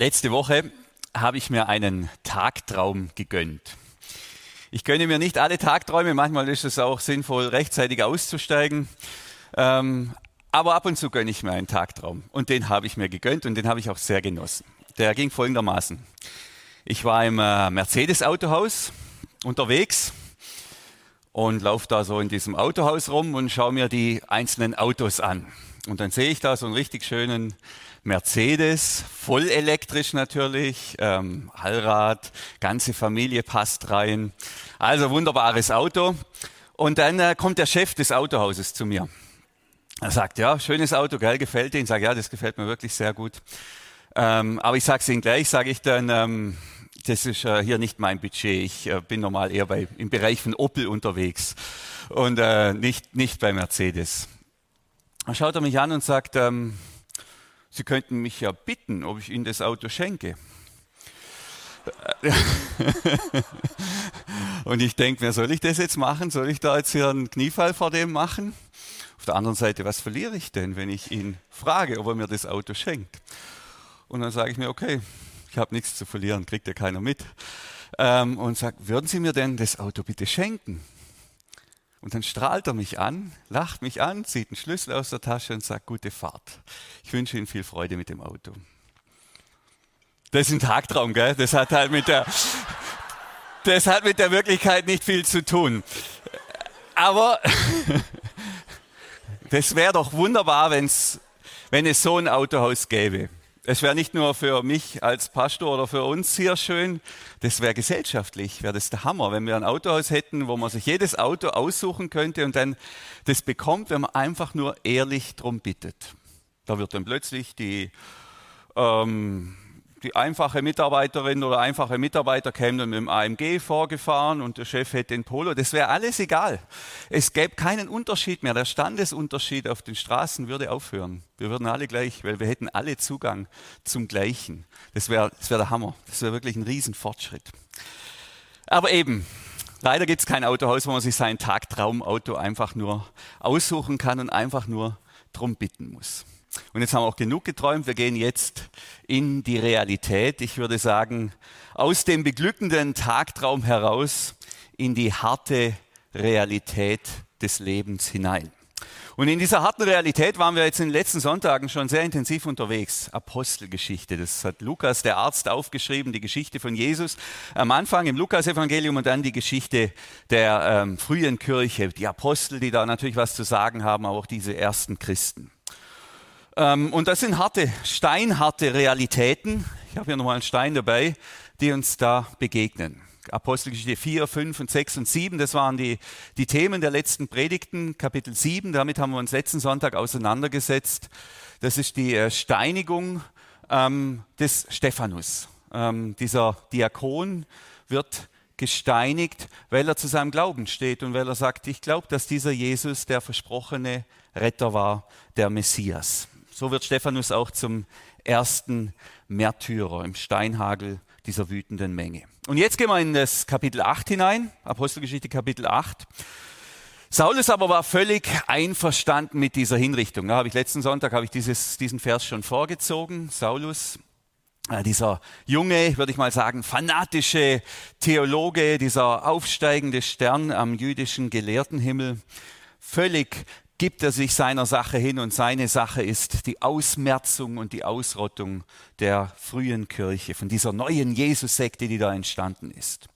Letzte Woche habe ich mir einen Tagtraum gegönnt. Ich gönne mir nicht alle Tagträume, manchmal ist es auch sinnvoll, rechtzeitig auszusteigen. Ähm, aber ab und zu gönne ich mir einen Tagtraum. Und den habe ich mir gegönnt und den habe ich auch sehr genossen. Der ging folgendermaßen. Ich war im äh, Mercedes-Autohaus unterwegs und laufe da so in diesem Autohaus rum und schaue mir die einzelnen Autos an. Und dann sehe ich da so einen richtig schönen Mercedes, voll elektrisch natürlich, ähm, Allrad, ganze Familie passt rein. Also wunderbares Auto. Und dann äh, kommt der Chef des Autohauses zu mir. Er sagt, ja, schönes Auto, geil, gefällt Ihnen? Ich sage, ja, das gefällt mir wirklich sehr gut. Ähm, aber ich sage es Ihnen gleich, sage ich dann, ähm, das ist äh, hier nicht mein Budget. Ich äh, bin normal eher bei, im Bereich von Opel unterwegs und äh, nicht, nicht bei Mercedes. Dann schaut er mich an und sagt, ähm, Sie könnten mich ja bitten, ob ich Ihnen das Auto schenke. Und ich denke mir, soll ich das jetzt machen? Soll ich da jetzt hier einen Kniefall vor dem machen? Auf der anderen Seite, was verliere ich denn, wenn ich ihn frage, ob er mir das Auto schenkt? Und dann sage ich mir, okay, ich habe nichts zu verlieren, kriegt ja keiner mit. Ähm, und sagt, würden Sie mir denn das Auto bitte schenken? Und dann strahlt er mich an, lacht mich an, zieht einen Schlüssel aus der Tasche und sagt, gute Fahrt. Ich wünsche Ihnen viel Freude mit dem Auto. Das ist ein Tagtraum, gell? Das hat halt mit der, das hat mit der Wirklichkeit nicht viel zu tun. Aber das wäre doch wunderbar, wenn's, wenn es so ein Autohaus gäbe. Es wäre nicht nur für mich als Pastor oder für uns hier schön, das wäre gesellschaftlich, wäre das der Hammer, wenn wir ein Autohaus hätten, wo man sich jedes Auto aussuchen könnte und dann das bekommt, wenn man einfach nur ehrlich drum bittet. Da wird dann plötzlich die ähm, die einfache Mitarbeiterin oder einfache Mitarbeiter kämen dann mit dem AMG vorgefahren und der Chef hätte den Polo. Das wäre alles egal. Es gäbe keinen Unterschied mehr. Der Standesunterschied auf den Straßen würde aufhören. Wir würden alle gleich, weil wir hätten alle Zugang zum Gleichen. Das wäre das wär der Hammer. Das wäre wirklich ein Riesenfortschritt. Aber eben, leider gibt es kein Autohaus, wo man sich sein Tagtraumauto einfach nur aussuchen kann und einfach nur drum bitten muss. Und jetzt haben wir auch genug geträumt. Wir gehen jetzt in die Realität. Ich würde sagen, aus dem beglückenden Tagtraum heraus in die harte Realität des Lebens hinein. Und in dieser harten Realität waren wir jetzt in den letzten Sonntagen schon sehr intensiv unterwegs. Apostelgeschichte, das hat Lukas, der Arzt, aufgeschrieben, die Geschichte von Jesus. Am Anfang im Lukas-Evangelium und dann die Geschichte der ähm, frühen Kirche, die Apostel, die da natürlich was zu sagen haben, aber auch diese ersten Christen. Ähm, und das sind harte, steinharte Realitäten. Ich habe hier nochmal einen Stein dabei, die uns da begegnen. Apostelgeschichte 4, 5 und 6 und 7, das waren die, die Themen der letzten Predigten. Kapitel 7, damit haben wir uns letzten Sonntag auseinandergesetzt. Das ist die äh, Steinigung ähm, des Stephanus. Ähm, dieser Diakon wird gesteinigt, weil er zu seinem Glauben steht und weil er sagt, ich glaube, dass dieser Jesus der versprochene Retter war, der Messias. So wird Stephanus auch zum ersten Märtyrer im Steinhagel dieser wütenden Menge. Und jetzt gehen wir in das Kapitel 8 hinein, Apostelgeschichte Kapitel 8. Saulus aber war völlig einverstanden mit dieser Hinrichtung. Da habe ich letzten Sonntag habe ich dieses, diesen Vers schon vorgezogen. Saulus, äh, dieser junge, würde ich mal sagen, fanatische Theologe, dieser aufsteigende Stern am jüdischen Gelehrtenhimmel, völlig gibt er sich seiner Sache hin und seine Sache ist die Ausmerzung und die Ausrottung der frühen Kirche, von dieser neuen Jesus-Sekte, die da entstanden ist.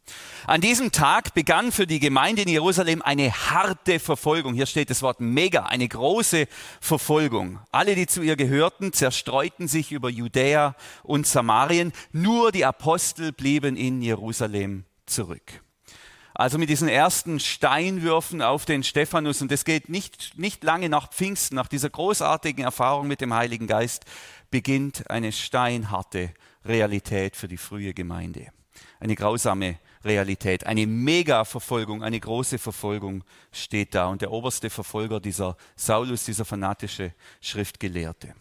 An diesem Tag begann für die Gemeinde in Jerusalem eine harte Verfolgung. Hier steht das Wort mega, eine große Verfolgung. Alle, die zu ihr gehörten, zerstreuten sich über Judäa und Samarien. Nur die Apostel blieben in Jerusalem zurück. Also mit diesen ersten Steinwürfen auf den Stephanus, und das geht nicht, nicht lange nach Pfingsten, nach dieser großartigen Erfahrung mit dem Heiligen Geist, beginnt eine steinharte Realität für die frühe Gemeinde. Eine grausame Realität, eine Mega-Verfolgung, eine große Verfolgung steht da. Und der oberste Verfolger dieser Saulus, dieser fanatische Schriftgelehrte.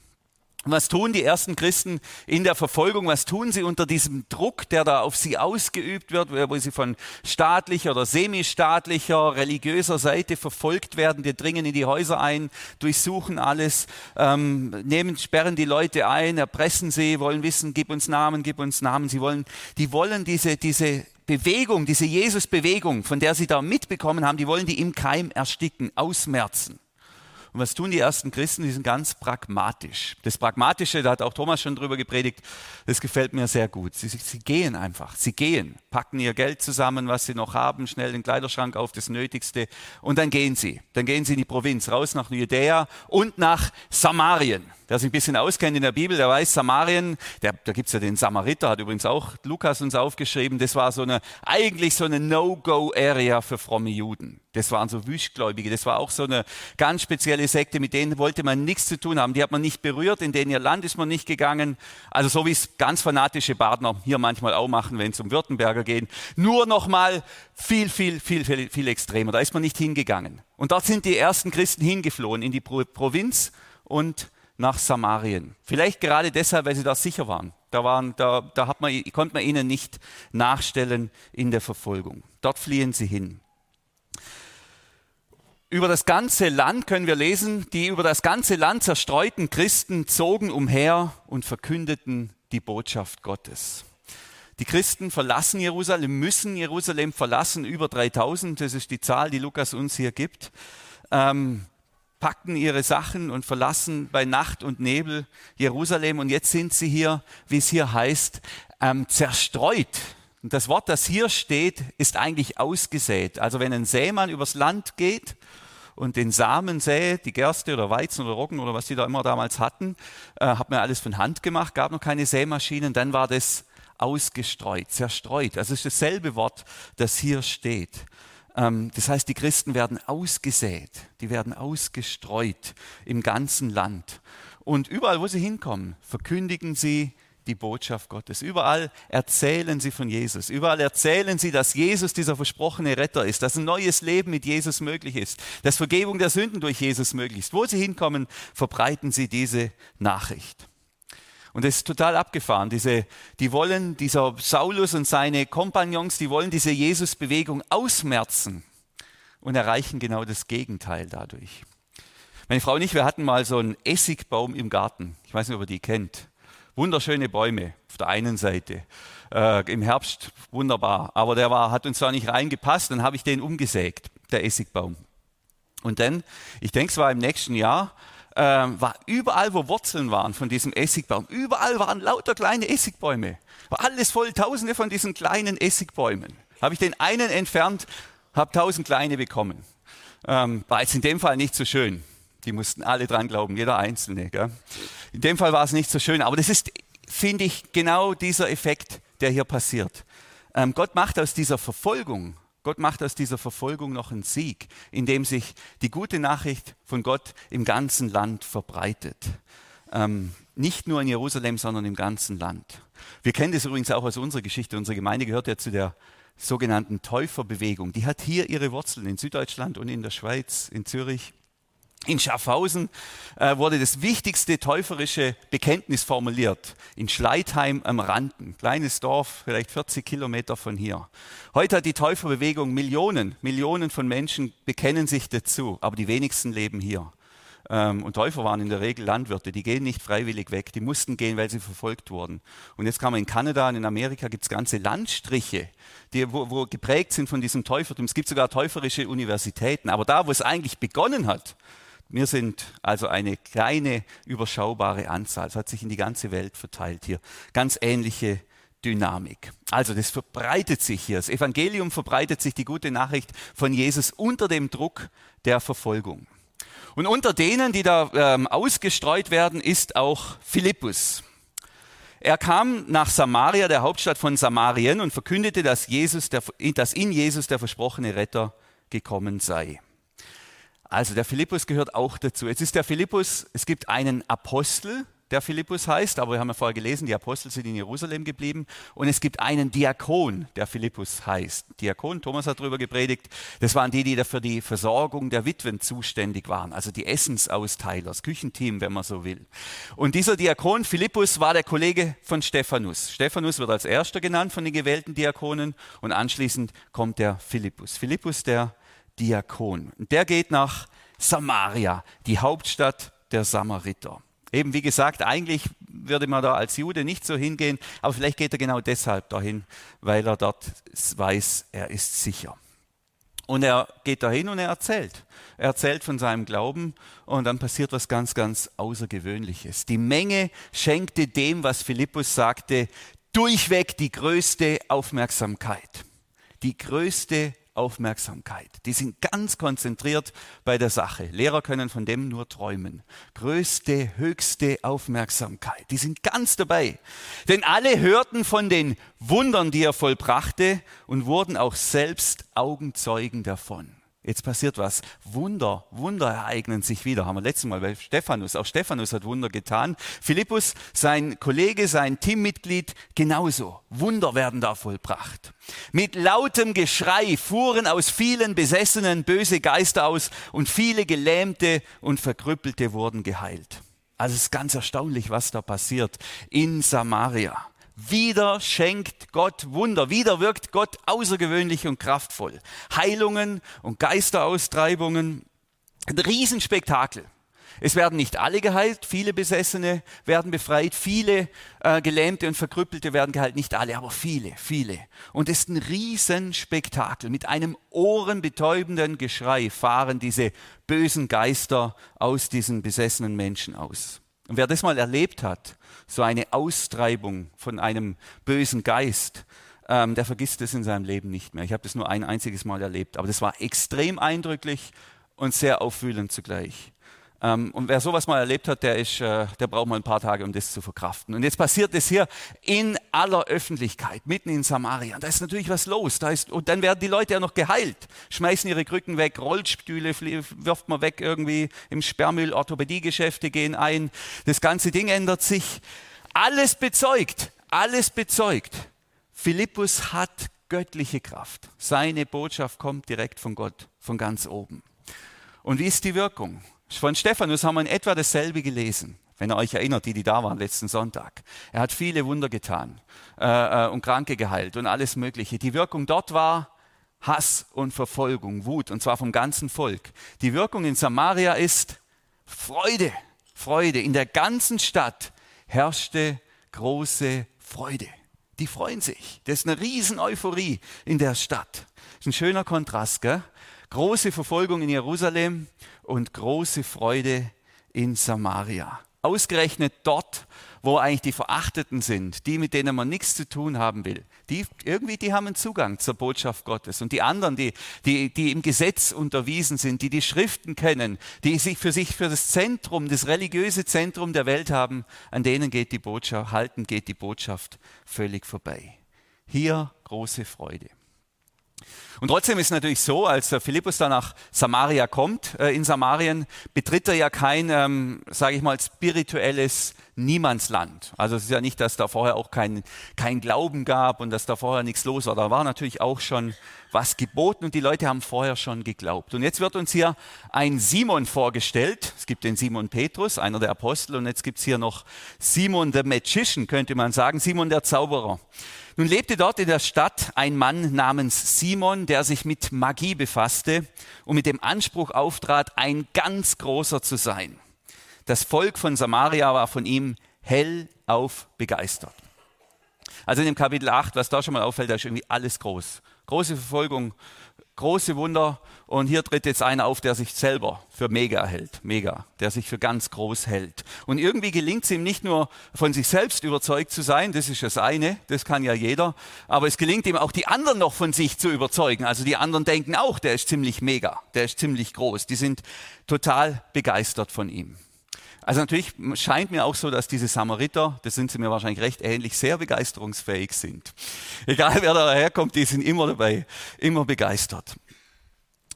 Was tun die ersten Christen in der Verfolgung? Was tun sie unter diesem Druck, der da auf sie ausgeübt wird, wo sie von staatlicher oder semistaatlicher, religiöser Seite verfolgt werden? Die dringen in die Häuser ein, durchsuchen alles, ähm, nehmen, sperren die Leute ein, erpressen sie, wollen wissen, gib uns Namen, gib uns Namen. Sie wollen, die wollen diese, diese Bewegung, diese Jesus-Bewegung, von der sie da mitbekommen haben, die wollen die im Keim ersticken, ausmerzen. Und was tun die ersten Christen? Die sind ganz pragmatisch. Das Pragmatische, da hat auch Thomas schon drüber gepredigt, das gefällt mir sehr gut. Sie, sie gehen einfach, sie gehen, packen ihr Geld zusammen, was sie noch haben, schnell den Kleiderschrank auf, das Nötigste und dann gehen sie. Dann gehen sie in die Provinz, raus nach Judäa und nach Samarien. Wer sich ein bisschen auskennt in der Bibel, der weiß, Samarien, der, da gibt es ja den Samariter, hat übrigens auch Lukas uns aufgeschrieben, das war so eine, eigentlich so eine No-Go-Area für fromme Juden. Das waren so Wüstgläubige, das war auch so eine ganz spezielle Sekte, mit denen wollte man nichts zu tun haben. Die hat man nicht berührt, in denen ihr Land ist man nicht gegangen. Also so wie es ganz fanatische Badner hier manchmal auch machen, wenn es um Württemberger geht. Nur nochmal viel, viel, viel, viel, viel extremer. Da ist man nicht hingegangen. Und dort sind die ersten Christen hingeflohen in die Provinz und nach Samarien. Vielleicht gerade deshalb, weil sie da sicher waren. Da, waren, da, da hat man, konnte man ihnen nicht nachstellen in der Verfolgung. Dort fliehen sie hin. Über das ganze Land können wir lesen, die über das ganze Land zerstreuten Christen zogen umher und verkündeten die Botschaft Gottes. Die Christen verlassen Jerusalem, müssen Jerusalem verlassen, über 3000, das ist die Zahl, die Lukas uns hier gibt. Ähm, packten ihre Sachen und verlassen bei Nacht und Nebel Jerusalem und jetzt sind sie hier, wie es hier heißt, ähm, zerstreut. Und das Wort, das hier steht, ist eigentlich ausgesät. Also wenn ein Sämann übers Land geht und den Samen sät, die Gerste oder Weizen oder Roggen oder was die da immer damals hatten, äh, hat man alles von Hand gemacht, gab noch keine Sämaschinen, dann war das ausgestreut, zerstreut. Also es ist dasselbe Wort, das hier steht. Ähm, das heißt, die Christen werden ausgesät, die werden ausgestreut im ganzen Land. Und überall, wo sie hinkommen, verkündigen sie die Botschaft Gottes. Überall erzählen sie von Jesus. Überall erzählen sie, dass Jesus dieser versprochene Retter ist, dass ein neues Leben mit Jesus möglich ist, dass Vergebung der Sünden durch Jesus möglich ist. Wo sie hinkommen, verbreiten sie diese Nachricht. Und das ist total abgefahren. Diese, die wollen, dieser Saulus und seine Kompagnons, die wollen diese Jesus-Bewegung ausmerzen und erreichen genau das Gegenteil dadurch. Meine Frau und ich, wir hatten mal so einen Essigbaum im Garten. Ich weiß nicht, ob ihr die kennt. Wunderschöne Bäume auf der einen Seite. Äh, Im Herbst wunderbar. Aber der war, hat uns da nicht reingepasst. Dann habe ich den umgesägt, der Essigbaum. Und dann, ich denke, es war im nächsten Jahr, äh, war überall, wo Wurzeln waren von diesem Essigbaum, überall waren lauter kleine Essigbäume. War alles voll, tausende von diesen kleinen Essigbäumen. Habe ich den einen entfernt, habe tausend kleine bekommen. Ähm, war jetzt in dem Fall nicht so schön. Die mussten alle dran glauben, jeder Einzelne. Gell? In dem Fall war es nicht so schön, aber das ist, finde ich, genau dieser Effekt, der hier passiert. Ähm, Gott macht aus dieser Verfolgung Gott macht aus dieser Verfolgung noch einen Sieg, indem sich die gute Nachricht von Gott im ganzen Land verbreitet. Ähm, nicht nur in Jerusalem, sondern im ganzen Land. Wir kennen das übrigens auch aus unserer Geschichte. Unsere Gemeinde gehört ja zu der sogenannten Täuferbewegung. Die hat hier ihre Wurzeln in Süddeutschland und in der Schweiz, in Zürich. In Schaffhausen äh, wurde das wichtigste täuferische Bekenntnis formuliert. In Schleitheim am Randen, kleines Dorf, vielleicht 40 Kilometer von hier. Heute hat die Täuferbewegung Millionen, Millionen von Menschen bekennen sich dazu, aber die wenigsten leben hier. Ähm, und Täufer waren in der Regel Landwirte, die gehen nicht freiwillig weg, die mussten gehen, weil sie verfolgt wurden. Und jetzt kann man in Kanada und in Amerika gibt es ganze Landstriche, die, wo, wo geprägt sind von diesem Täufertum. Es gibt sogar täuferische Universitäten. Aber da, wo es eigentlich begonnen hat, wir sind also eine kleine, überschaubare Anzahl. Es hat sich in die ganze Welt verteilt hier. Ganz ähnliche Dynamik. Also das verbreitet sich hier. Das Evangelium verbreitet sich, die gute Nachricht von Jesus unter dem Druck der Verfolgung. Und unter denen, die da ähm, ausgestreut werden, ist auch Philippus. Er kam nach Samaria, der Hauptstadt von Samarien, und verkündete, dass, Jesus, der, dass in Jesus der versprochene Retter gekommen sei. Also der Philippus gehört auch dazu. Jetzt ist der Philippus, es gibt einen Apostel, der Philippus heißt, aber wir haben ja vorher gelesen, die Apostel sind in Jerusalem geblieben. Und es gibt einen Diakon, der Philippus heißt. Diakon, Thomas hat darüber gepredigt, das waren die, die für die Versorgung der Witwen zuständig waren, also die Essensausteiler, das Küchenteam, wenn man so will. Und dieser Diakon Philippus war der Kollege von Stephanus. Stephanus wird als erster genannt von den gewählten Diakonen und anschließend kommt der Philippus. Philippus, der Diakon. Der geht nach Samaria, die Hauptstadt der Samariter. Eben wie gesagt, eigentlich würde man da als Jude nicht so hingehen, aber vielleicht geht er genau deshalb dahin, weil er dort weiß, er ist sicher. Und er geht dahin und er erzählt. Er erzählt von seinem Glauben und dann passiert was ganz, ganz Außergewöhnliches. Die Menge schenkte dem, was Philippus sagte, durchweg die größte Aufmerksamkeit. Die größte Aufmerksamkeit. Die sind ganz konzentriert bei der Sache. Lehrer können von dem nur träumen. Größte, höchste Aufmerksamkeit. Die sind ganz dabei. Denn alle hörten von den Wundern, die er vollbrachte und wurden auch selbst Augenzeugen davon. Jetzt passiert was. Wunder, Wunder ereignen sich wieder. Haben wir letztes Mal bei Stephanus. Auch Stephanus hat Wunder getan. Philippus, sein Kollege, sein Teammitglied, genauso. Wunder werden da vollbracht. Mit lautem Geschrei fuhren aus vielen Besessenen böse Geister aus und viele Gelähmte und Verkrüppelte wurden geheilt. Also es ist ganz erstaunlich, was da passiert in Samaria. Wieder schenkt Gott Wunder, wieder wirkt Gott außergewöhnlich und kraftvoll. Heilungen und Geisteraustreibungen, ein Riesenspektakel. Es werden nicht alle geheilt, viele Besessene werden befreit, viele äh, Gelähmte und Verkrüppelte werden geheilt, nicht alle, aber viele, viele. Und es ist ein Riesenspektakel. Mit einem ohrenbetäubenden Geschrei fahren diese bösen Geister aus diesen besessenen Menschen aus. Und wer das mal erlebt hat, so eine Austreibung von einem bösen Geist, ähm, der vergisst es in seinem Leben nicht mehr. Ich habe das nur ein einziges Mal erlebt, aber das war extrem eindrücklich und sehr aufwühlend zugleich. Ähm, und wer sowas mal erlebt hat, der, ist, äh, der braucht mal ein paar Tage, um das zu verkraften. Und jetzt passiert es hier in aller Öffentlichkeit, mitten in Samaria. Da ist natürlich was los. Da ist, und dann werden die Leute ja noch geheilt, schmeißen ihre Krücken weg, Rollstühle wirft man weg irgendwie im Sperrmüll, Orthopädiegeschäfte gehen ein. Das ganze Ding ändert sich. Alles bezeugt, alles bezeugt. Philippus hat göttliche Kraft. Seine Botschaft kommt direkt von Gott, von ganz oben. Und wie ist die Wirkung? Von Stephanus haben wir in etwa dasselbe gelesen, wenn ihr euch erinnert, die, die da waren letzten Sonntag. Er hat viele Wunder getan äh, äh, und Kranke geheilt und alles Mögliche. Die Wirkung dort war Hass und Verfolgung, Wut, und zwar vom ganzen Volk. Die Wirkung in Samaria ist Freude, Freude. In der ganzen Stadt herrschte große Freude. Die freuen sich. Das ist eine riesen Euphorie in der Stadt. Das ist ein schöner Kontrast, gell? Große Verfolgung in Jerusalem und große Freude in Samaria. Ausgerechnet dort, wo eigentlich die Verachteten sind, die, mit denen man nichts zu tun haben will, die irgendwie, die haben einen Zugang zur Botschaft Gottes. Und die anderen, die, die, die im Gesetz unterwiesen sind, die die Schriften kennen, die sich für sich für das Zentrum, das religiöse Zentrum der Welt haben, an denen geht die Botschaft, halten geht die Botschaft völlig vorbei. Hier große Freude. Und trotzdem ist natürlich so, als Philippus dann nach Samaria kommt, äh, in Samarien betritt er ja kein, ähm, sage ich mal, spirituelles Niemandsland. Also es ist ja nicht, dass da vorher auch kein, kein Glauben gab und dass da vorher nichts los war. Da war natürlich auch schon was geboten und die Leute haben vorher schon geglaubt. Und jetzt wird uns hier ein Simon vorgestellt. Es gibt den Simon Petrus, einer der Apostel, und jetzt gibt es hier noch Simon the Magician, könnte man sagen, Simon der Zauberer. Nun lebte dort in der Stadt ein Mann namens Simon, der sich mit Magie befasste und mit dem Anspruch auftrat, ein ganz großer zu sein. Das Volk von Samaria war von ihm hellauf begeistert. Also in dem Kapitel 8, was da schon mal auffällt, da ist irgendwie alles groß. Große Verfolgung, große Wunder. Und hier tritt jetzt einer auf, der sich selber für mega hält, mega, der sich für ganz groß hält. Und irgendwie gelingt es ihm nicht nur von sich selbst überzeugt zu sein, das ist das eine, das kann ja jeder, aber es gelingt ihm auch die anderen noch von sich zu überzeugen. Also die anderen denken auch, der ist ziemlich mega, der ist ziemlich groß. Die sind total begeistert von ihm. Also natürlich scheint mir auch so, dass diese Samariter, das sind sie mir wahrscheinlich recht ähnlich, sehr begeisterungsfähig sind. Egal wer da herkommt, die sind immer dabei, immer begeistert.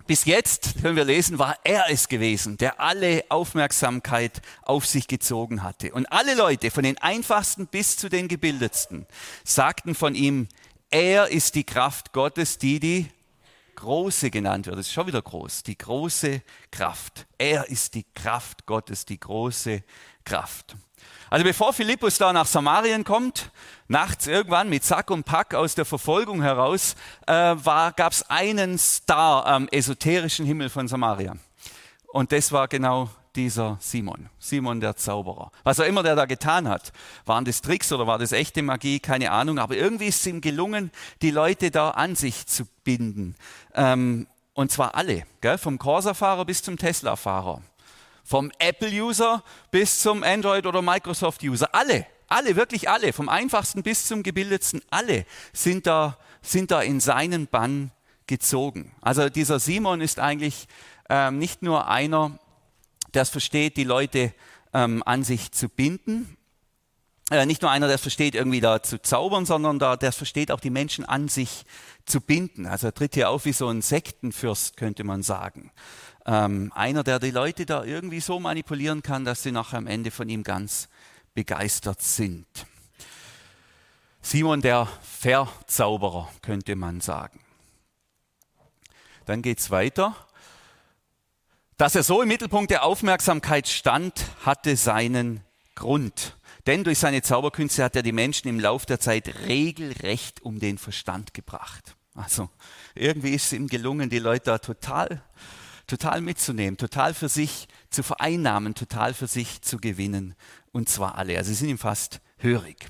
Bis jetzt, können wir lesen, war er es gewesen, der alle Aufmerksamkeit auf sich gezogen hatte. Und alle Leute, von den einfachsten bis zu den gebildetsten, sagten von ihm, er ist die Kraft Gottes, die die große genannt wird. Das ist schon wieder groß, die große Kraft. Er ist die Kraft Gottes, die große Kraft. Also bevor Philippus da nach Samarien kommt, nachts irgendwann mit Sack und Pack aus der Verfolgung heraus, äh, gab es einen Star am esoterischen Himmel von Samaria. Und das war genau dieser Simon, Simon der Zauberer. Was auch immer der da getan hat, waren das Tricks oder war das echte Magie, keine Ahnung, aber irgendwie ist es ihm gelungen, die Leute da an sich zu binden. Ähm, und zwar alle, gell? vom Corsa-Fahrer bis zum Tesla-Fahrer. Vom Apple-User bis zum Android- oder Microsoft-User. Alle, alle, wirklich alle, vom einfachsten bis zum gebildetsten, alle sind da, sind da in seinen Bann gezogen. Also dieser Simon ist eigentlich ähm, nicht nur einer, es versteht, die Leute ähm, an sich zu binden, äh, nicht nur einer, der es versteht, irgendwie da zu zaubern, sondern da, der es versteht, auch die Menschen an sich zu binden. Also er tritt hier auf wie so ein Sektenfürst, könnte man sagen ähm, einer, der die Leute da irgendwie so manipulieren kann, dass sie nachher am Ende von ihm ganz begeistert sind. Simon der Verzauberer, könnte man sagen. Dann geht es weiter. Dass er so im Mittelpunkt der Aufmerksamkeit stand, hatte seinen Grund. Denn durch seine Zauberkünste hat er die Menschen im Laufe der Zeit regelrecht um den Verstand gebracht. Also irgendwie ist es ihm gelungen, die Leute da total total mitzunehmen, total für sich zu vereinnahmen, total für sich zu gewinnen. Und zwar alle. Also sie sind ihm fast hörig.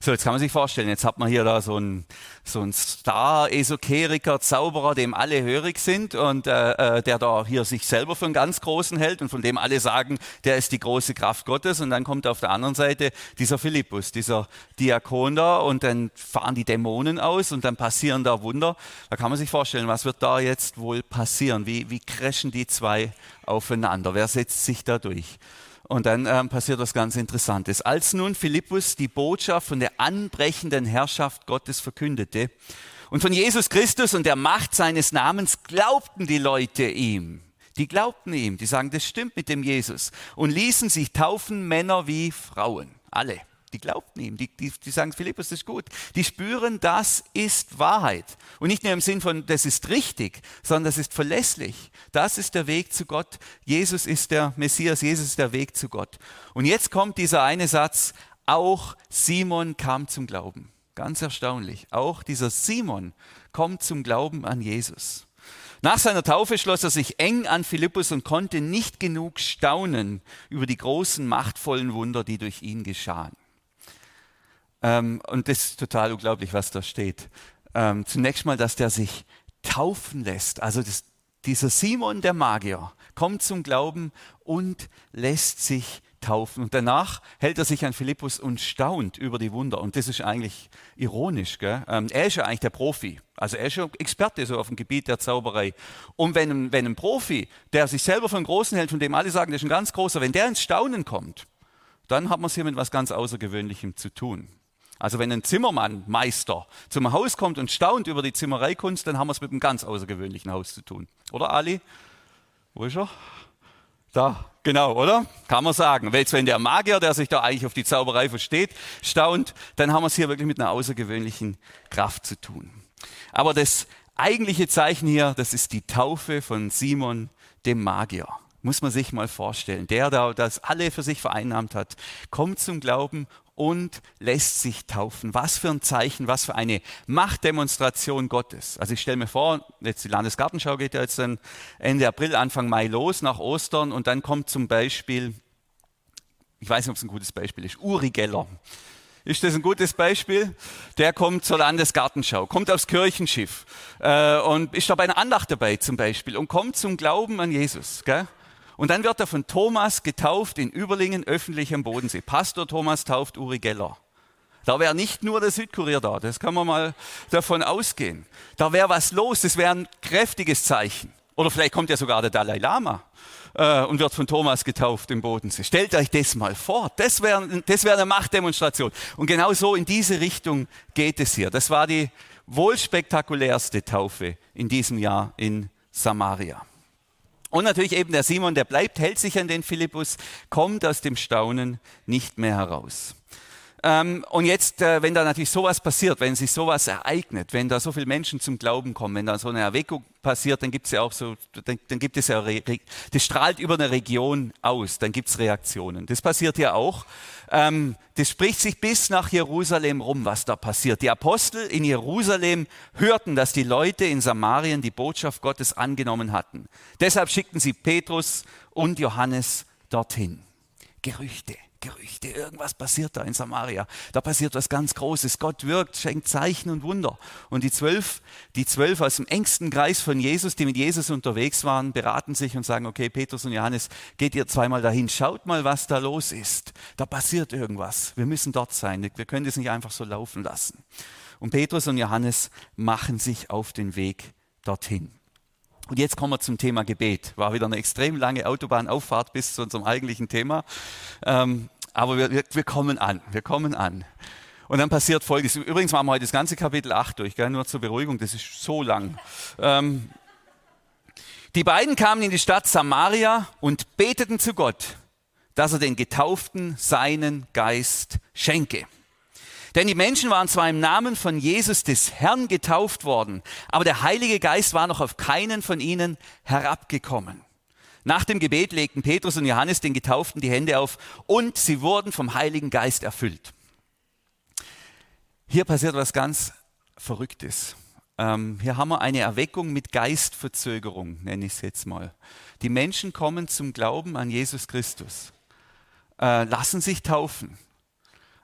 So, jetzt kann man sich vorstellen, jetzt hat man hier da so einen, so einen Star-Esokeriker, Zauberer, dem alle hörig sind und äh, äh, der da hier sich selber für einen ganz Großen hält und von dem alle sagen, der ist die große Kraft Gottes. Und dann kommt auf der anderen Seite dieser Philippus, dieser Diakon da und dann fahren die Dämonen aus und dann passieren da Wunder. Da kann man sich vorstellen, was wird da jetzt wohl passieren? Wie, wie crashen die zwei aufeinander? Wer setzt sich da durch? Und dann ähm, passiert was ganz Interessantes. Als nun Philippus die Botschaft von der anbrechenden Herrschaft Gottes verkündete und von Jesus Christus und der Macht seines Namens glaubten die Leute ihm. Die glaubten ihm, die sagen, das stimmt mit dem Jesus und ließen sich taufen, Männer wie Frauen, alle. Die glaubten ihm, die, die, die sagen, Philippus, das ist gut. Die spüren, das ist Wahrheit. Und nicht nur im Sinn von, das ist richtig, sondern das ist verlässlich. Das ist der Weg zu Gott. Jesus ist der Messias, Jesus ist der Weg zu Gott. Und jetzt kommt dieser eine Satz, auch Simon kam zum Glauben. Ganz erstaunlich. Auch dieser Simon kommt zum Glauben an Jesus. Nach seiner Taufe schloss er sich eng an Philippus und konnte nicht genug staunen über die großen, machtvollen Wunder, die durch ihn geschahen. Ähm, und das ist total unglaublich, was da steht. Ähm, zunächst mal, dass der sich taufen lässt. Also das, dieser Simon der Magier kommt zum Glauben und lässt sich taufen. Und danach hält er sich an Philippus und staunt über die Wunder. Und das ist eigentlich ironisch. Gell? Ähm, er ist ja eigentlich der Profi. Also er ist ja Experte so auf dem Gebiet der Zauberei. Und wenn, wenn ein Profi, der sich selber für einen Großen hält, von dem alle sagen, das ist ein ganz großer, wenn der ins Staunen kommt, dann hat man es hier mit etwas ganz Außergewöhnlichem zu tun. Also wenn ein Zimmermann, Meister, zum Haus kommt und staunt über die Zimmereikunst, dann haben wir es mit einem ganz außergewöhnlichen Haus zu tun. Oder Ali? Wo ist er? Da, genau, oder? Kann man sagen. Weil wenn der Magier, der sich da eigentlich auf die Zauberei versteht, staunt, dann haben wir es hier wirklich mit einer außergewöhnlichen Kraft zu tun. Aber das eigentliche Zeichen hier, das ist die Taufe von Simon, dem Magier. Muss man sich mal vorstellen. Der, der das alle für sich vereinnahmt hat, kommt zum Glauben und lässt sich taufen. Was für ein Zeichen, was für eine Machtdemonstration Gottes. Also ich stelle mir vor, jetzt die Landesgartenschau geht ja jetzt dann Ende April, Anfang Mai los nach Ostern und dann kommt zum Beispiel, ich weiß nicht, ob es ein gutes Beispiel ist, Uri Geller. Ist das ein gutes Beispiel? Der kommt zur Landesgartenschau, kommt aufs Kirchenschiff äh, und ist da bei einer Andacht dabei zum Beispiel und kommt zum Glauben an Jesus. Gell? Und dann wird er von Thomas getauft in Überlingen, öffentlich am Bodensee. Pastor Thomas tauft Uri Geller. Da wäre nicht nur der Südkurier da, das kann man mal davon ausgehen. Da wäre was los, das wäre ein kräftiges Zeichen. Oder vielleicht kommt ja sogar der Dalai Lama äh, und wird von Thomas getauft im Bodensee. Stellt euch das mal vor, das wäre das wär eine Machtdemonstration. Und genau so in diese Richtung geht es hier. Das war die wohl spektakulärste Taufe in diesem Jahr in Samaria. Und natürlich eben der Simon, der bleibt, hält sich an den Philippus, kommt aus dem Staunen nicht mehr heraus. Ähm, und jetzt, äh, wenn da natürlich sowas passiert, wenn sich sowas ereignet, wenn da so viele Menschen zum Glauben kommen, wenn da so eine Erweckung passiert, dann gibt es ja auch so, dann, dann gibt es ja, das strahlt über eine Region aus, dann gibt es Reaktionen. Das passiert ja auch. Ähm, das spricht sich bis nach Jerusalem rum, was da passiert. Die Apostel in Jerusalem hörten, dass die Leute in Samarien die Botschaft Gottes angenommen hatten. Deshalb schickten sie Petrus und Johannes dorthin. Gerüchte. Gerüchte, irgendwas passiert da in Samaria. Da passiert was ganz Großes. Gott wirkt, schenkt Zeichen und Wunder. Und die zwölf, die zwölf aus dem engsten Kreis von Jesus, die mit Jesus unterwegs waren, beraten sich und sagen, okay, Petrus und Johannes, geht ihr zweimal dahin, schaut mal, was da los ist. Da passiert irgendwas. Wir müssen dort sein. Wir können das nicht einfach so laufen lassen. Und Petrus und Johannes machen sich auf den Weg dorthin. Und jetzt kommen wir zum Thema Gebet. War wieder eine extrem lange Autobahnauffahrt bis zu unserem eigentlichen Thema. Ähm, aber wir, wir, wir, kommen an, wir kommen an. Und dann passiert Folgendes. Übrigens machen wir heute das ganze Kapitel 8 durch, gell? nur zur Beruhigung, das ist so lang. Ähm, die beiden kamen in die Stadt Samaria und beteten zu Gott, dass er den Getauften seinen Geist schenke. Denn die Menschen waren zwar im Namen von Jesus des Herrn getauft worden, aber der Heilige Geist war noch auf keinen von ihnen herabgekommen. Nach dem Gebet legten Petrus und Johannes den Getauften die Hände auf und sie wurden vom Heiligen Geist erfüllt. Hier passiert was ganz Verrücktes. Ähm, hier haben wir eine Erweckung mit Geistverzögerung, nenne ich es jetzt mal. Die Menschen kommen zum Glauben an Jesus Christus, äh, lassen sich taufen,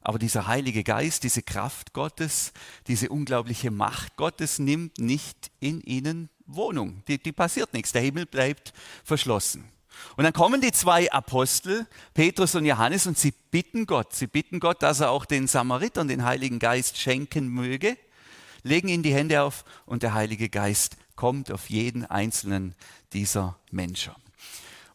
aber dieser Heilige Geist, diese Kraft Gottes, diese unglaubliche Macht Gottes nimmt nicht in ihnen Wohnung. Die, die passiert nichts. Der Himmel bleibt verschlossen. Und dann kommen die zwei Apostel, Petrus und Johannes, und sie bitten Gott, sie bitten Gott, dass er auch den Samaritern den Heiligen Geist schenken möge, legen ihnen die Hände auf und der Heilige Geist kommt auf jeden einzelnen dieser Menschen.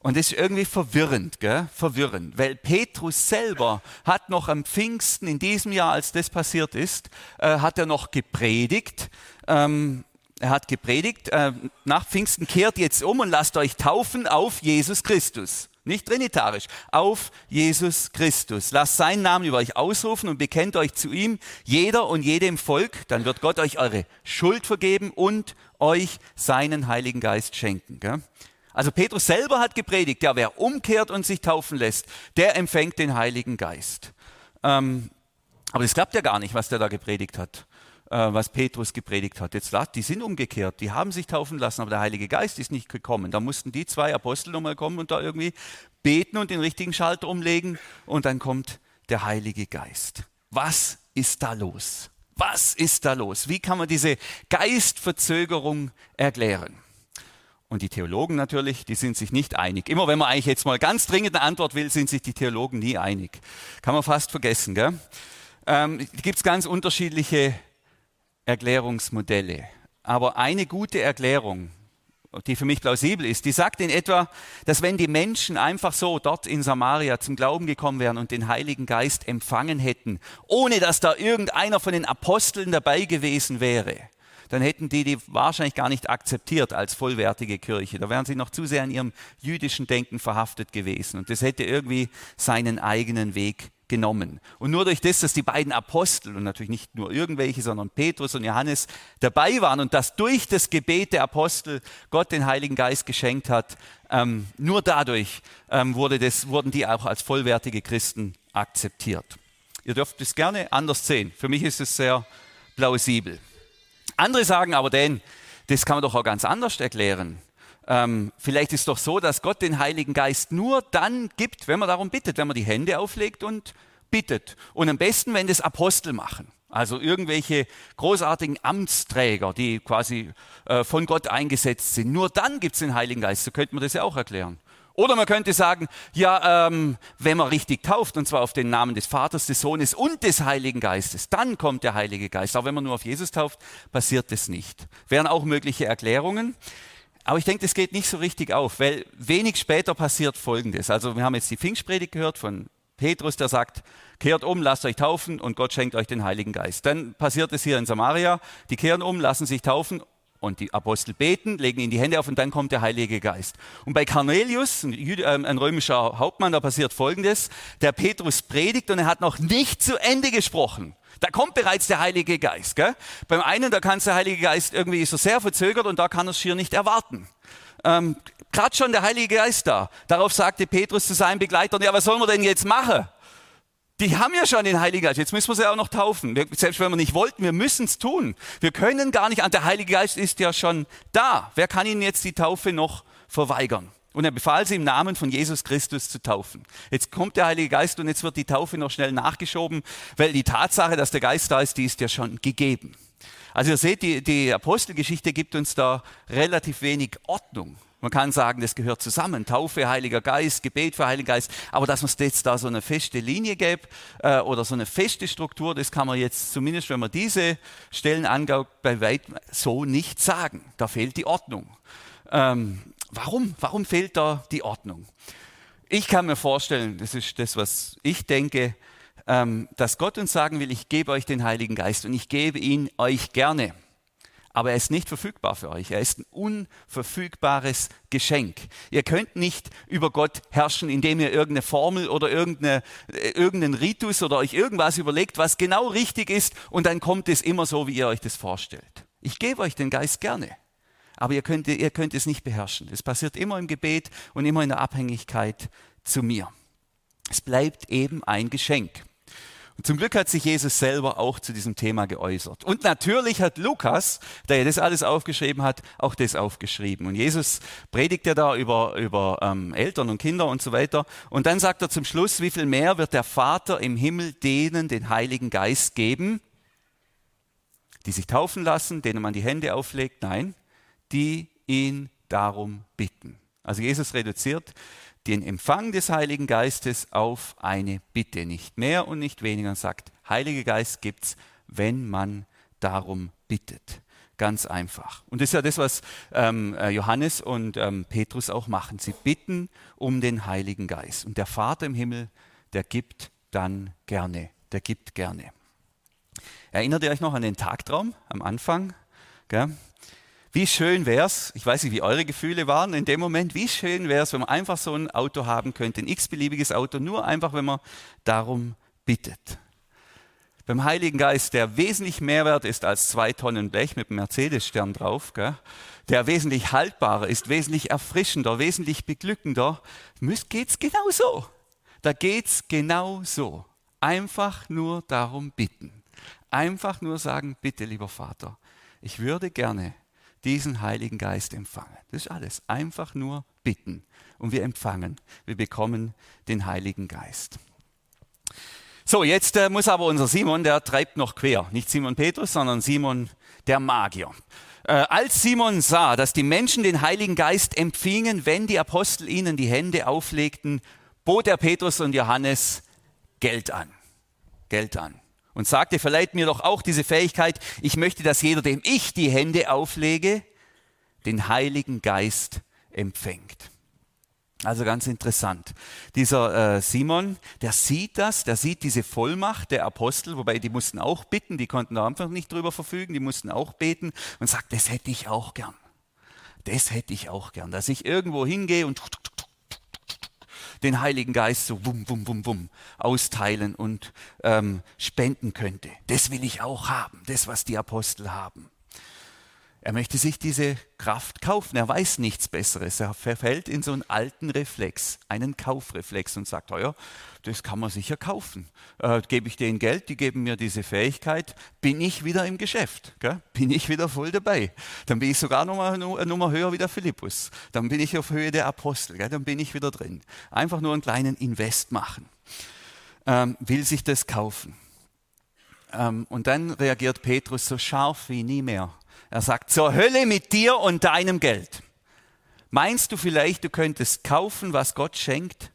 Und das ist irgendwie verwirrend, gell? verwirrend, weil Petrus selber hat noch am Pfingsten in diesem Jahr, als das passiert ist, äh, hat er noch gepredigt. Ähm, er hat gepredigt, äh, nach Pfingsten kehrt jetzt um und lasst euch taufen auf Jesus Christus. Nicht trinitarisch, auf Jesus Christus. Lasst seinen Namen über euch ausrufen und bekennt euch zu ihm, jeder und jede im Volk, dann wird Gott euch eure Schuld vergeben und euch seinen Heiligen Geist schenken. Gell? Also Petrus selber hat gepredigt, ja, wer umkehrt und sich taufen lässt, der empfängt den Heiligen Geist. Ähm, aber es klappt ja gar nicht, was der da gepredigt hat, äh, was Petrus gepredigt hat. Jetzt die sind umgekehrt, die haben sich taufen lassen, aber der Heilige Geist ist nicht gekommen. Da mussten die zwei Apostel nochmal kommen und da irgendwie beten und den richtigen Schalter umlegen und dann kommt der Heilige Geist. Was ist da los? Was ist da los? Wie kann man diese Geistverzögerung erklären? Und die Theologen natürlich, die sind sich nicht einig. Immer wenn man eigentlich jetzt mal ganz dringend eine Antwort will, sind sich die Theologen nie einig. Kann man fast vergessen. Gell? Ähm, Gibt es ganz unterschiedliche Erklärungsmodelle. Aber eine gute Erklärung, die für mich plausibel ist, die sagt in etwa, dass wenn die Menschen einfach so dort in Samaria zum Glauben gekommen wären und den Heiligen Geist empfangen hätten, ohne dass da irgendeiner von den Aposteln dabei gewesen wäre, dann hätten die die wahrscheinlich gar nicht akzeptiert als vollwertige Kirche. Da wären sie noch zu sehr in ihrem jüdischen Denken verhaftet gewesen. Und das hätte irgendwie seinen eigenen Weg genommen. Und nur durch das, dass die beiden Apostel und natürlich nicht nur irgendwelche, sondern Petrus und Johannes dabei waren und dass durch das Gebet der Apostel Gott den Heiligen Geist geschenkt hat, ähm, nur dadurch ähm, wurde das, wurden die auch als vollwertige Christen akzeptiert. Ihr dürft es gerne anders sehen. Für mich ist es sehr plausibel. Andere sagen aber denn, das kann man doch auch ganz anders erklären. Ähm, vielleicht ist es doch so, dass Gott den Heiligen Geist nur dann gibt, wenn man darum bittet, wenn man die Hände auflegt und bittet. Und am besten, wenn das Apostel machen. Also irgendwelche großartigen Amtsträger, die quasi äh, von Gott eingesetzt sind. Nur dann gibt es den Heiligen Geist. So könnte man das ja auch erklären. Oder man könnte sagen, ja, ähm, wenn man richtig tauft, und zwar auf den Namen des Vaters, des Sohnes und des Heiligen Geistes, dann kommt der Heilige Geist. Aber wenn man nur auf Jesus tauft, passiert das nicht. Wären auch mögliche Erklärungen. Aber ich denke, das geht nicht so richtig auf, weil wenig später passiert Folgendes. Also wir haben jetzt die Pfingstpredigt gehört von Petrus, der sagt, kehrt um, lasst euch taufen und Gott schenkt euch den Heiligen Geist. Dann passiert es hier in Samaria, die kehren um, lassen sich taufen Und die Apostel beten, legen ihnen die Hände auf und dann kommt der Heilige Geist. Und bei Cornelius, ein, Jüd, äh, ein römischer Hauptmann, da passiert Folgendes. Der Petrus predigt und er hat noch nicht zu Ende gesprochen. Da kommt bereits der Heilige Geist. Gell? Beim einen, da kann der Heilige Geist irgendwie so sehr verzögert und da kann er es schier nicht erwarten. Ähm, Gerade schon der Heilige Geist da. Darauf sagte Petrus zu seinen Begleitern, ja, was sollen wir denn jetzt machen? Die haben ja schon den Heiligen Geist. Jetzt müssen wir sie auch noch taufen. Wir, selbst wenn wir nicht wollten, wir müssen es tun. Wir können gar nicht. Der Heilige Geist ist ja schon da. Wer kann ihnen jetzt die Taufe noch verweigern? Und er befahl sie im Namen von Jesus Christus zu taufen. Jetzt kommt der Heilige Geist und jetzt wird die Taufe noch schnell nachgeschoben, weil die Tatsache, dass der Geist da ist, die ist ja schon gegeben. Also ihr seht, die, die Apostelgeschichte gibt uns da relativ wenig Ordnung. Man kann sagen, das gehört zusammen. Taufe, Heiliger Geist, Gebet für Heiligen Geist. Aber dass man jetzt da so eine feste Linie gibt äh, oder so eine feste Struktur, das kann man jetzt zumindest, wenn man diese Stellen angaut, bei weitem so nicht sagen. Da fehlt die Ordnung. Ähm, warum? Warum fehlt da die Ordnung? Ich kann mir vorstellen, das ist das, was ich denke, ähm, dass Gott uns sagen will, ich gebe euch den Heiligen Geist und ich gebe ihn euch gerne aber er ist nicht verfügbar für euch. Er ist ein unverfügbares Geschenk. Ihr könnt nicht über Gott herrschen, indem ihr irgendeine Formel oder irgendeine, äh, irgendeinen Ritus oder euch irgendwas überlegt, was genau richtig ist und dann kommt es immer so, wie ihr euch das vorstellt. Ich gebe euch den Geist gerne, aber ihr könnt, ihr könnt es nicht beherrschen. Es passiert immer im Gebet und immer in der Abhängigkeit zu mir. Es bleibt eben ein Geschenk. Zum Glück hat sich Jesus selber auch zu diesem Thema geäußert. Und natürlich hat Lukas, der ja das alles aufgeschrieben hat, auch das aufgeschrieben. Und Jesus predigt ja da über, über ähm, Eltern und Kinder und so weiter. Und dann sagt er zum Schluss, wie viel mehr wird der Vater im Himmel denen den Heiligen Geist geben, die sich taufen lassen, denen man die Hände auflegt? Nein, die ihn darum bitten. Also Jesus reduziert den Empfang des Heiligen Geistes auf eine Bitte, nicht mehr und nicht weniger, sagt, Heiliger Geist gibt es, wenn man darum bittet. Ganz einfach. Und das ist ja das, was ähm, äh, Johannes und ähm, Petrus auch machen. Sie bitten um den Heiligen Geist. Und der Vater im Himmel, der gibt dann gerne. Der gibt gerne. Erinnert ihr euch noch an den Tagtraum am Anfang? Gell? Wie schön wäre es, ich weiß nicht, wie eure Gefühle waren in dem Moment, wie schön wäre es, wenn man einfach so ein Auto haben könnte, ein x-beliebiges Auto, nur einfach, wenn man darum bittet. Beim Heiligen Geist, der wesentlich mehr wert ist als zwei Tonnen Blech mit einem Mercedes-Stern drauf, gell? der wesentlich haltbarer ist, wesentlich erfrischender, wesentlich beglückender, geht es genau so. Da geht es genau so. Einfach nur darum bitten. Einfach nur sagen, bitte, lieber Vater, ich würde gerne diesen Heiligen Geist empfangen. Das ist alles. Einfach nur bitten. Und wir empfangen. Wir bekommen den Heiligen Geist. So, jetzt äh, muss aber unser Simon, der treibt noch quer. Nicht Simon Petrus, sondern Simon der Magier. Äh, als Simon sah, dass die Menschen den Heiligen Geist empfingen, wenn die Apostel ihnen die Hände auflegten, bot er Petrus und Johannes Geld an. Geld an und sagte, verleiht mir doch auch diese Fähigkeit, ich möchte, dass jeder, dem ich die Hände auflege, den Heiligen Geist empfängt. Also ganz interessant. Dieser äh, Simon, der sieht das, der sieht diese Vollmacht der Apostel, wobei die mussten auch bitten, die konnten da einfach nicht drüber verfügen, die mussten auch beten und sagt, das hätte ich auch gern. Das hätte ich auch gern, dass ich irgendwo hingehe und den Heiligen Geist so wum, wum, wum, wum austeilen und ähm, spenden könnte. Das will ich auch haben, das, was die Apostel haben. Er möchte sich diese Kraft kaufen. Er weiß nichts Besseres. Er verfällt in so einen alten Reflex, einen Kaufreflex und sagt, ja, das kann man sicher kaufen. Äh, gebe ich denen Geld, die geben mir diese Fähigkeit, bin ich wieder im Geschäft. Gell? Bin ich wieder voll dabei. Dann bin ich sogar noch mal eine Nummer höher wie der Philippus. Dann bin ich auf Höhe der Apostel. Gell? Dann bin ich wieder drin. Einfach nur einen kleinen Invest machen. Ähm, will sich das kaufen. Ähm, und dann reagiert Petrus so scharf wie nie mehr er sagt, zur Hölle mit dir und deinem Geld. Meinst du vielleicht, du könntest kaufen, was Gott schenkt?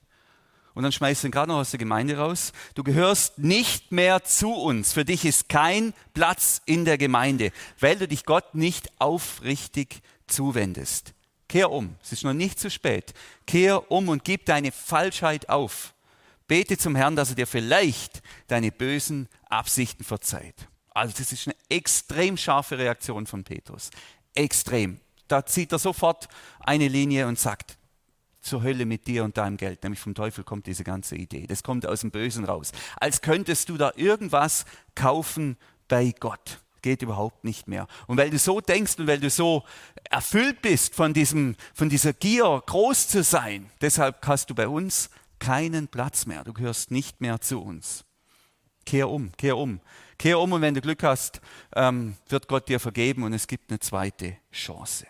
Und dann schmeißt du ihn gerade noch aus der Gemeinde raus. Du gehörst nicht mehr zu uns. Für dich ist kein Platz in der Gemeinde, weil du dich Gott nicht aufrichtig zuwendest. Kehr um. Es ist noch nicht zu spät. Kehr um und gib deine Falschheit auf. Bete zum Herrn, dass er dir vielleicht deine bösen Absichten verzeiht. Also das ist eine extrem scharfe Reaktion von Petrus. extrem. Da zieht er sofort eine Linie und sagt, zur Hölle mit dir und deinem Geld. Nämlich vom Teufel kommt diese ganze Idee. Das kommt aus dem Bösen raus. Als könntest du da irgendwas kaufen bei Gott. Geht überhaupt nicht mehr. Und weil du so denkst und weil du so erfüllt bist von, diesem, von dieser Gier, groß zu sein, deshalb hast du bei uns keinen Platz mehr. Du gehörst nicht mehr zu uns. Kehr um, kehr um. Kehr um und wenn du Glück hast, ähm, wird Gott dir vergeben und es gibt eine zweite Chance.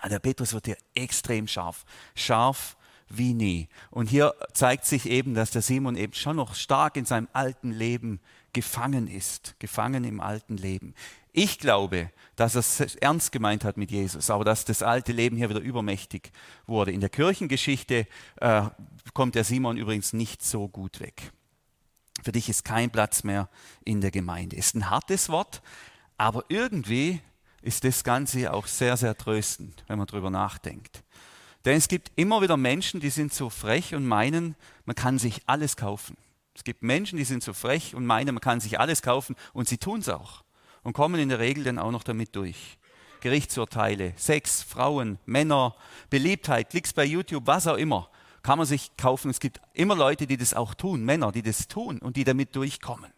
Ah, der Petrus wird hier extrem scharf. Scharf wie nie. Und hier zeigt sich eben, dass der Simon eben schon noch stark in seinem alten Leben gefangen ist. Gefangen im alten Leben. Ich glaube, dass er es ernst gemeint hat mit Jesus, aber dass das alte Leben hier wieder übermächtig wurde. In der Kirchengeschichte äh, kommt der Simon übrigens nicht so gut weg. Für dich ist kein Platz mehr in der Gemeinde. Ist ein hartes Wort, aber irgendwie ist das Ganze auch sehr, sehr tröstend, wenn man darüber nachdenkt. Denn es gibt immer wieder Menschen, die sind so frech und meinen, man kann sich alles kaufen. Es gibt Menschen, die sind so frech und meinen, man kann sich alles kaufen und sie tun es auch und kommen in der Regel dann auch noch damit durch. Gerichtsurteile, Sex, Frauen, Männer, Beliebtheit, Klicks bei YouTube, was auch immer, kann man sich kaufen. Es gibt immer Leute, die das auch tun, Männer, die das tun und die damit durchkommen.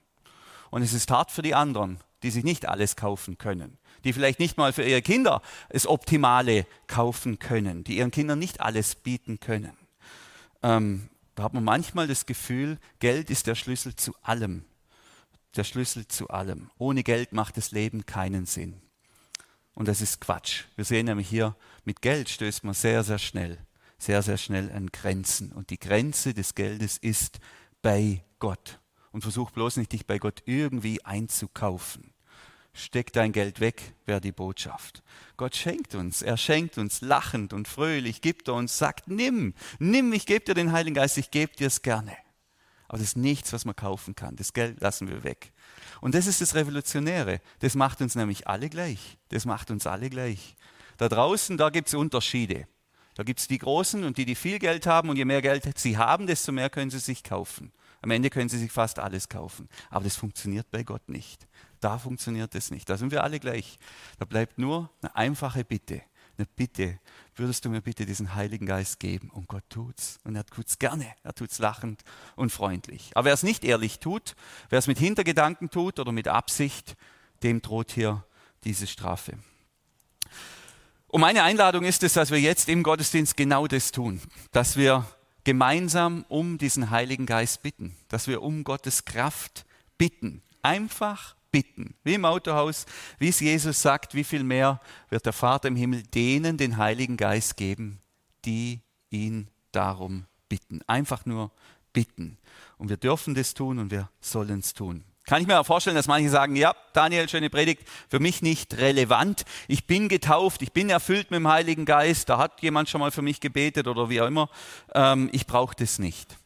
Und es ist hart für die anderen, die sich nicht alles kaufen können, die vielleicht nicht mal für ihre Kinder das Optimale kaufen können, die ihren Kindern nicht alles bieten können. Ähm, da hat man manchmal das Gefühl, Geld ist der Schlüssel zu allem. Der Schlüssel zu allem. Ohne Geld macht das Leben keinen Sinn. Und das ist Quatsch. Wir sehen nämlich hier, mit Geld stößt man sehr, sehr schnell, sehr, sehr schnell an Grenzen. Und die Grenze des Geldes ist bei Gott. Und versuch bloß nicht, dich bei Gott irgendwie einzukaufen. Steck dein Geld weg, wäre die Botschaft. Gott schenkt uns, er schenkt uns lachend und fröhlich, gibt er uns, sagt, nimm, nimm, ich gebe dir den Heiligen Geist, ich gebe dir es gerne. Aber das ist nichts, was man kaufen kann. Das Geld lassen wir weg. Und das ist das Revolutionäre. Das macht uns nämlich alle gleich. Das macht uns alle gleich. Da draußen, da gibt es Unterschiede. Da gibt es die Großen und die, die viel Geld haben. Und je mehr Geld sie haben, desto mehr können sie sich kaufen. Am Ende können sie sich fast alles kaufen. Aber das funktioniert bei Gott nicht. Da funktioniert es nicht. Da sind wir alle gleich. Da bleibt nur eine einfache Bitte. Eine Bitte. Würdest du mir bitte diesen Heiligen Geist geben? Und Gott tut's. Und er tut's gerne. Er tut's lachend und freundlich. Aber wer es nicht ehrlich tut, wer es mit Hintergedanken tut oder mit Absicht, dem droht hier diese Strafe. Und meine Einladung ist es, dass wir jetzt im Gottesdienst genau das tun, dass wir gemeinsam um diesen Heiligen Geist bitten, dass wir um Gottes Kraft bitten, einfach bitten. Wie im Autohaus, wie es Jesus sagt, wie viel mehr wird der Vater im Himmel denen den Heiligen Geist geben, die ihn darum bitten. Einfach nur bitten. Und wir dürfen das tun und wir sollen es tun. Kann ich mir auch vorstellen, dass manche sagen, ja, Daniel, schöne Predigt, für mich nicht relevant. Ich bin getauft, ich bin erfüllt mit dem Heiligen Geist, da hat jemand schon mal für mich gebetet oder wie auch immer. Ähm, ich brauche das nicht.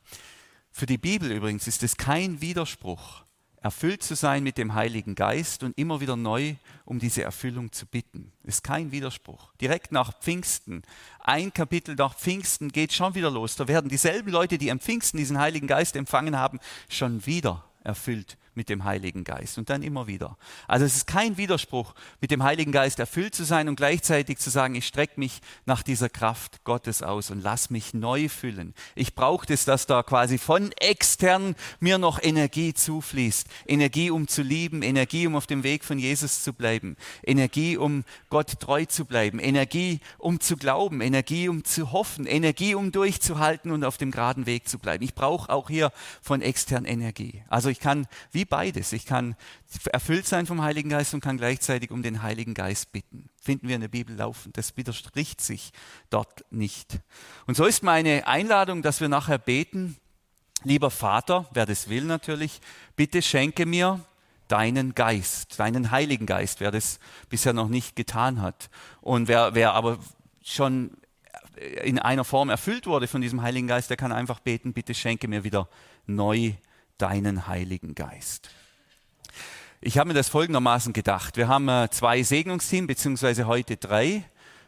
Für die Bibel übrigens ist es kein Widerspruch, erfüllt zu sein mit dem Heiligen Geist und immer wieder neu um diese Erfüllung zu bitten. Ist kein Widerspruch. Direkt nach Pfingsten, ein Kapitel nach Pfingsten geht schon wieder los. Da werden dieselben Leute, die am Pfingsten diesen Heiligen Geist empfangen haben, schon wieder erfüllt mit dem Heiligen Geist und dann immer wieder. Also es ist kein Widerspruch, mit dem Heiligen Geist erfüllt zu sein und gleichzeitig zu sagen, ich strecke mich nach dieser Kraft Gottes aus und lass mich neu füllen. Ich brauche das, dass da quasi von extern mir noch Energie zufließt. Energie, um zu lieben, Energie, um auf dem Weg von Jesus zu bleiben, Energie, um Gott treu zu bleiben, Energie, um zu glauben, Energie, um zu hoffen, Energie, um durchzuhalten und auf dem geraden Weg zu bleiben. Ich brauche auch hier von extern Energie. Also ich kann wie beides. Ich kann erfüllt sein vom Heiligen Geist und kann gleichzeitig um den Heiligen Geist bitten. Finden wir in der Bibel laufend. Das widerspricht sich dort nicht. Und so ist meine Einladung, dass wir nachher beten. Lieber Vater, wer das will natürlich, bitte schenke mir deinen Geist, deinen Heiligen Geist, wer das bisher noch nicht getan hat. Und wer, wer aber schon in einer Form erfüllt wurde von diesem Heiligen Geist, der kann einfach beten, bitte schenke mir wieder neu deinen Heiligen Geist. Ich habe mir das folgendermaßen gedacht. Wir haben äh, zwei Segnungsteam, beziehungsweise heute drei.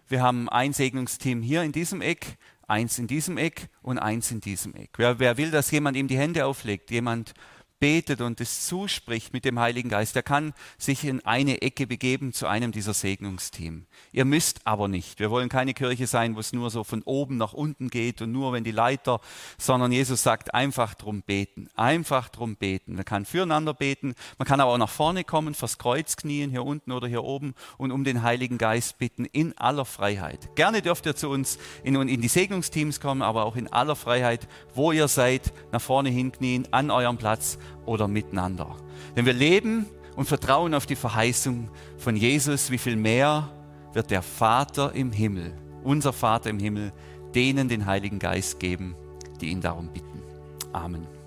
Wir haben ein Segnungsteam hier in diesem Eck, eins in diesem Eck und eins in diesem Eck. Wer, wer will, dass jemand ihm die Hände auflegt, jemand betet und es zuspricht mit dem Heiligen Geist, der kann sich in eine Ecke begeben zu einem dieser Segnungsteam. Ihr müsst aber nicht. Wir wollen keine Kirche sein, wo es nur so von oben nach unten geht und nur wenn die Leiter, sondern Jesus sagt einfach drum beten, einfach drum beten. Man kann füreinander beten, man kann aber auch nach vorne kommen, fürs Kreuz knien, hier unten oder hier oben und um den Heiligen Geist bitten in aller Freiheit. Gerne dürft ihr zu uns in, in die Segnungsteams kommen, aber auch in aller Freiheit, wo ihr seid, nach vorne hinknien, an eurem Platz oder miteinander. Denn wir leben und vertrauen auf die Verheißung von Jesus, wie viel mehr wird der Vater im Himmel, unser Vater im Himmel, denen den Heiligen Geist geben, die ihn darum bitten. Amen.